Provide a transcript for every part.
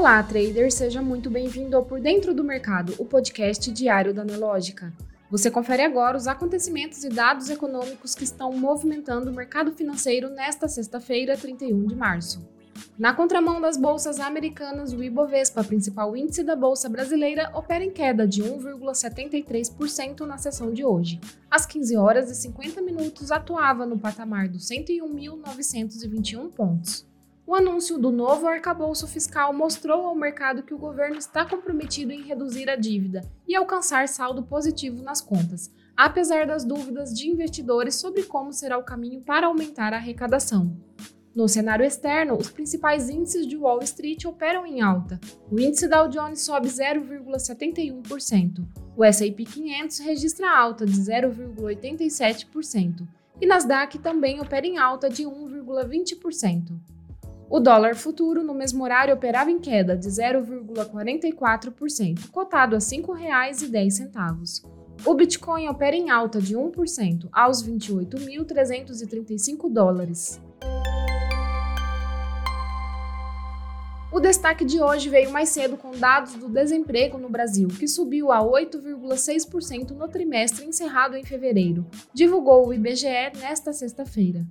Olá, trader, seja muito bem-vindo ao Por Dentro do Mercado, o podcast diário da Nelógica. Você confere agora os acontecimentos e dados econômicos que estão movimentando o mercado financeiro nesta sexta-feira, 31 de março. Na contramão das bolsas americanas, o Ibovespa, principal índice da bolsa brasileira, opera em queda de 1,73% na sessão de hoje. Às 15 horas e 50 minutos, atuava no patamar dos 101.921 pontos. O anúncio do novo arcabouço fiscal mostrou ao mercado que o governo está comprometido em reduzir a dívida e alcançar saldo positivo nas contas, apesar das dúvidas de investidores sobre como será o caminho para aumentar a arrecadação. No cenário externo, os principais índices de Wall Street operam em alta. O índice Dow Jones sobe 0,71%, o S&P 500 registra alta de 0,87% e Nasdaq também opera em alta de 1,20%. O dólar futuro no mesmo horário operava em queda de 0,44%, cotado a R$ 5,10. O Bitcoin opera em alta de 1% aos 28.335 dólares. O destaque de hoje veio mais cedo com dados do desemprego no Brasil, que subiu a 8,6% no trimestre encerrado em fevereiro, divulgou o IBGE nesta sexta-feira.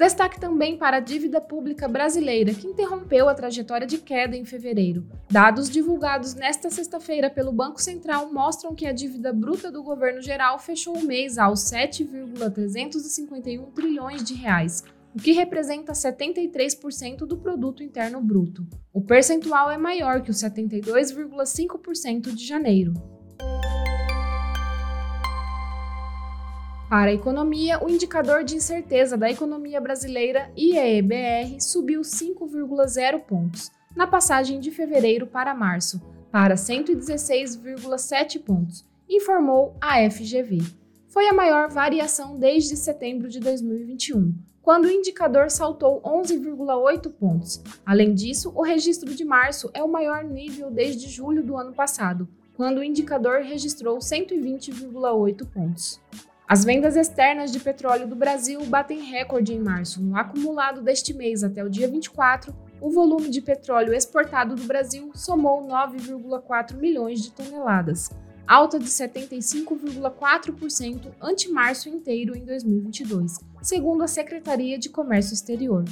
Destaque também para a dívida pública brasileira, que interrompeu a trajetória de queda em fevereiro. Dados divulgados nesta sexta-feira pelo Banco Central mostram que a dívida bruta do governo geral fechou o mês aos 7,351 trilhões de reais, o que representa 73% do produto interno bruto. O percentual é maior que os 72,5% de janeiro. Para a economia, o indicador de incerteza da economia brasileira, IEBR, subiu 5,0 pontos na passagem de fevereiro para março, para 116,7 pontos, informou a FGV. Foi a maior variação desde setembro de 2021, quando o indicador saltou 11,8 pontos. Além disso, o registro de março é o maior nível desde julho do ano passado, quando o indicador registrou 120,8 pontos. As vendas externas de petróleo do Brasil batem recorde em março. No acumulado deste mês até o dia 24, o volume de petróleo exportado do Brasil somou 9,4 milhões de toneladas, alta de 75,4% ante março inteiro em 2022, segundo a Secretaria de Comércio Exterior.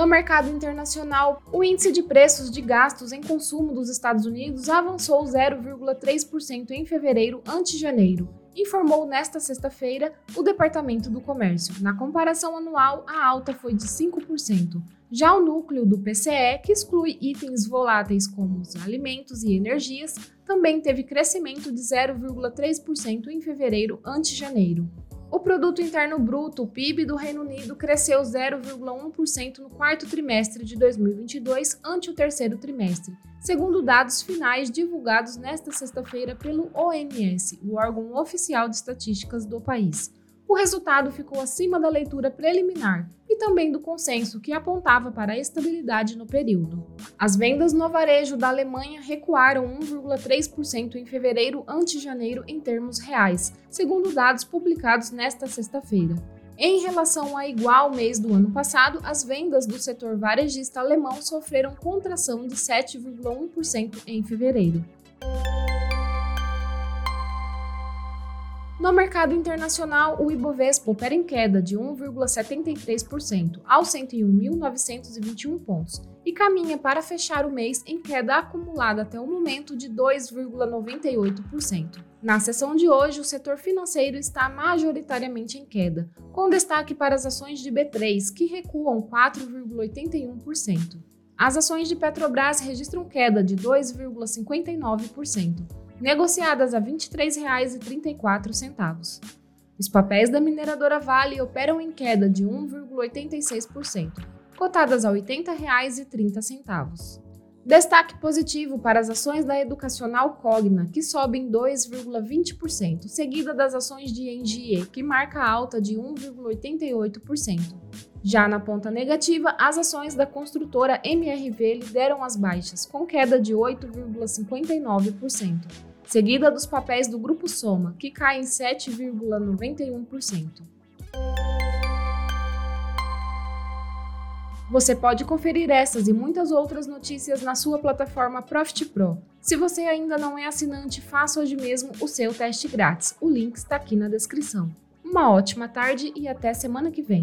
No mercado internacional, o índice de preços de gastos em consumo dos Estados Unidos avançou 0,3% em fevereiro ante janeiro, informou nesta sexta-feira o Departamento do Comércio. Na comparação anual, a alta foi de 5%. Já o núcleo do PCE, que exclui itens voláteis como os alimentos e energias, também teve crescimento de 0,3% em fevereiro ante janeiro. O produto interno bruto, o PIB do Reino Unido, cresceu 0,1% no quarto trimestre de 2022 ante o terceiro trimestre, segundo dados finais divulgados nesta sexta-feira pelo ONS, o órgão oficial de estatísticas do país. O resultado ficou acima da leitura preliminar também do consenso que apontava para a estabilidade no período. As vendas no varejo da Alemanha recuaram 1,3% em fevereiro ante janeiro em termos reais, segundo dados publicados nesta sexta-feira. Em relação a igual mês do ano passado, as vendas do setor varejista alemão sofreram contração de 7,1% em fevereiro. No mercado internacional, o Ibovespa opera em queda de 1,73% aos 101.921 pontos e caminha para fechar o mês em queda acumulada até o momento de 2,98%. Na sessão de hoje, o setor financeiro está majoritariamente em queda, com destaque para as ações de B3, que recuam 4,81%. As ações de Petrobras registram queda de 2,59% negociadas a R$ 23,34. Os papéis da mineradora Vale operam em queda de 1,86%, cotadas a R$ 80,30. Destaque positivo para as ações da Educacional Cogna, que sobem 2,20%, seguida das ações de Engie, que marca alta de 1,88%. Já na ponta negativa, as ações da construtora MRV lideram as baixas, com queda de 8,59% seguida dos papéis do Grupo Soma, que cai em 7,91%. Você pode conferir essas e muitas outras notícias na sua plataforma Profit Pro. Se você ainda não é assinante, faça hoje mesmo o seu teste grátis. O link está aqui na descrição. Uma ótima tarde e até semana que vem.